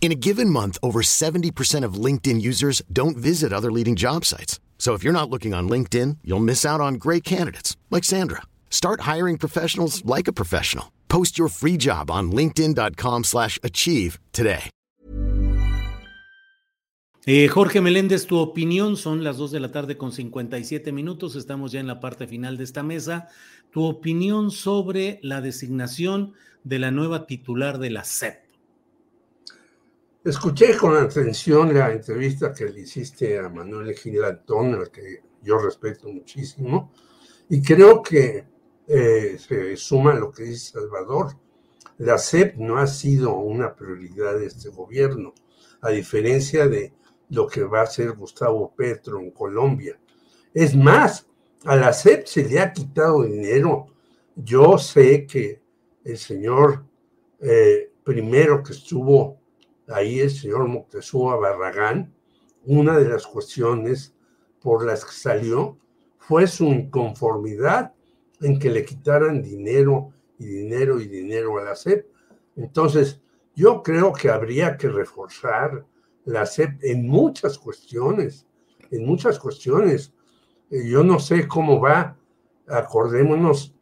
In a given month, over 70% of LinkedIn users don't visit other leading job sites. So if you're not looking on LinkedIn, you'll miss out on great candidates like Sandra. Start hiring professionals like a professional. Post your free job on linkedin.com/achieve today. Eh, Jorge Meléndez, tu opinión son las 2 de la tarde con 57 minutos. Estamos ya en la parte final de esta mesa. Tu opinión sobre la designación de la nueva titular de la SEP. Escuché con atención la entrevista que le hiciste a Manuel Gilantón, al que yo respeto muchísimo, y creo que eh, se suma lo que dice Salvador. La SEP no ha sido una prioridad de este gobierno, a diferencia de lo que va a hacer Gustavo Petro en Colombia. Es más, a la SEP se le ha quitado dinero. Yo sé que el señor eh, primero que estuvo ahí, el señor Moctezuma Barragán, una de las cuestiones por las que salió fue su inconformidad en que le quitaran dinero y dinero y dinero a la SEP. Entonces, yo creo que habría que reforzar la SEP en muchas cuestiones, en muchas cuestiones. Eh, Yo no sé cómo va, acordémonos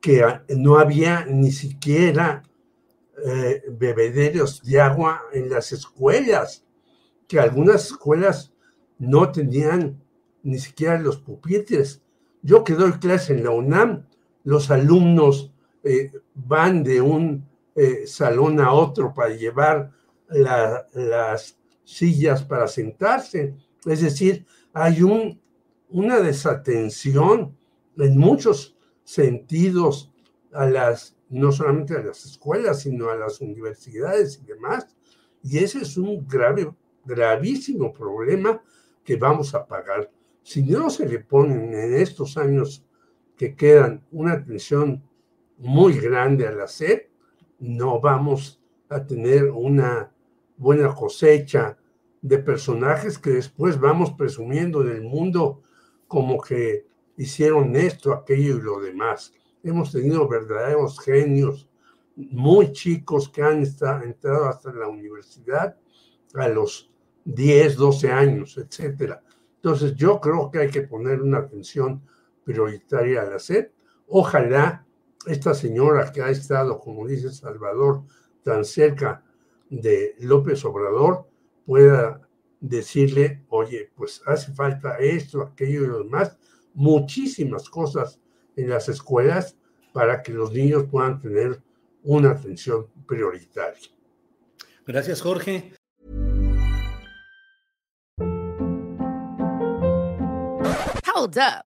que no había ni siquiera eh, bebederos de agua en las escuelas, que algunas escuelas no tenían ni siquiera los pupitres. Yo que doy clase en la UNAM, los alumnos eh, van de un eh, salón a otro para llevar la- las sillas para sentarse. Es decir, hay un, una desatención en muchos sentidos a las, no solamente a las escuelas, sino a las universidades y demás. Y ese es un grave, gravísimo problema que vamos a pagar. Si no se le ponen en estos años que quedan una atención muy grande a la no vamos a tener una buena cosecha de personajes que después vamos presumiendo en el mundo como que hicieron esto, aquello y lo demás. Hemos tenido verdaderos genios muy chicos que han entrado hasta la universidad a los 10, 12 años, etcétera. Entonces, yo creo que hay que poner una atención prioritaria a la SED. Ojalá esta señora que ha estado, como dice Salvador, tan cerca de López Obrador, pueda decirle, oye, pues hace falta esto, aquello y lo demás, muchísimas cosas en las escuelas para que los niños puedan tener una atención prioritaria. Gracias, Jorge. Hold up.